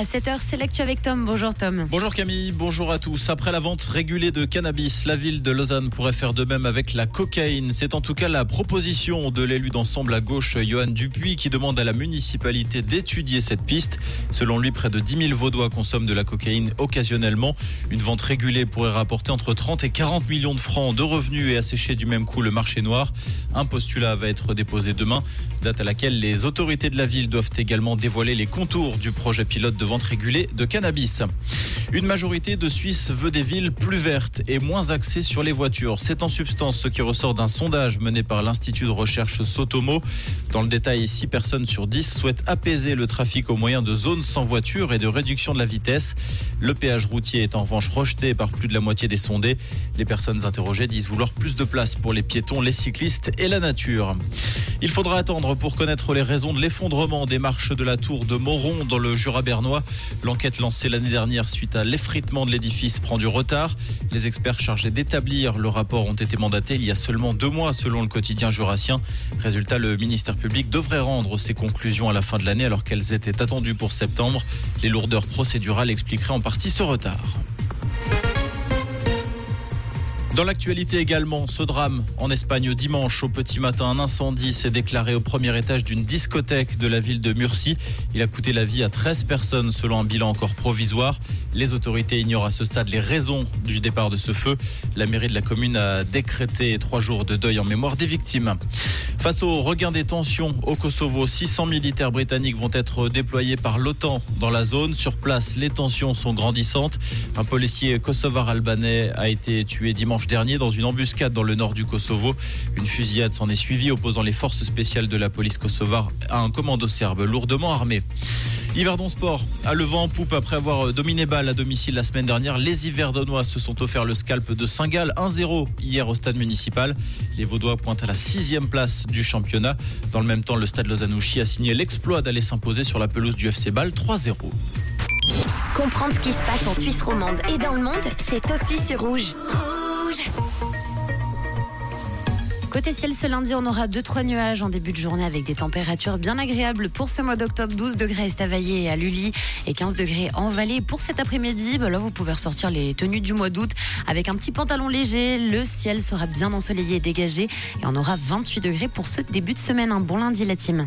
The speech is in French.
À 7h, c'est l'actu avec Tom. Bonjour Tom. Bonjour Camille, bonjour à tous. Après la vente régulée de cannabis, la ville de Lausanne pourrait faire de même avec la cocaïne. C'est en tout cas la proposition de l'élu d'ensemble à gauche, Johan Dupuis, qui demande à la municipalité d'étudier cette piste. Selon lui, près de 10 000 Vaudois consomment de la cocaïne occasionnellement. Une vente régulée pourrait rapporter entre 30 et 40 millions de francs de revenus et assécher du même coup le marché noir. Un postulat va être déposé demain, date à laquelle les autorités de la ville doivent également dévoiler les contours du projet pilote de vente régulée de cannabis. Une majorité de Suisses veut des villes plus vertes et moins axées sur les voitures. C'est en substance ce qui ressort d'un sondage mené par l'Institut de recherche Sotomo. Dans le détail, 6 personnes sur 10 souhaitent apaiser le trafic au moyen de zones sans voiture et de réduction de la vitesse. Le péage routier est en revanche rejeté par plus de la moitié des sondés. Les personnes interrogées disent vouloir plus de place pour les piétons, les cyclistes et la nature. Il faudra attendre pour connaître les raisons de l'effondrement des marches de la tour de Moron dans le Jura bernois. L'enquête lancée l'année dernière suite à l'effritement de l'édifice prend du retard. Les experts chargés d'établir le rapport ont été mandatés il y a seulement deux mois selon le quotidien jurassien. Résultat, le ministère public devrait rendre ses conclusions à la fin de l'année alors qu'elles étaient attendues pour septembre. Les lourdeurs procédurales expliqueraient en partie ce retard. Dans l'actualité également, ce drame en Espagne dimanche au petit matin, un incendie s'est déclaré au premier étage d'une discothèque de la ville de Murcie. Il a coûté la vie à 13 personnes selon un bilan encore provisoire. Les autorités ignorent à ce stade les raisons du départ de ce feu. La mairie de la commune a décrété trois jours de deuil en mémoire des victimes. Face au regain des tensions au Kosovo, 600 militaires britanniques vont être déployés par l'OTAN dans la zone. Sur place, les tensions sont grandissantes. Un policier kosovar-albanais a été tué dimanche dernier dans une embuscade dans le nord du Kosovo. Une fusillade s'en est suivie opposant les forces spéciales de la police kosovare à un commando serbe lourdement armé. Yverdon Sport a le vent en poupe après avoir dominé Bâle à domicile la semaine dernière. Les Yverdonois se sont offerts le scalp de Saint-Gall 1-0 hier au stade municipal. Les Vaudois pointent à la sixième place du championnat. Dans le même temps, le stade Lausanouchi a signé l'exploit d'aller s'imposer sur la pelouse du FC Bâle 3-0. Comprendre ce qui se passe en Suisse romande et dans le monde, c'est aussi sur Rouge. Côté ciel, ce lundi, on aura 2-3 nuages en début de journée avec des températures bien agréables pour ce mois d'octobre. 12 degrés à Estavayer et à Lully et 15 degrés en Vallée. Pour cet après-midi, bah là, vous pouvez ressortir les tenues du mois d'août avec un petit pantalon léger. Le ciel sera bien ensoleillé et dégagé et on aura 28 degrés pour ce début de semaine. Un bon lundi, la team.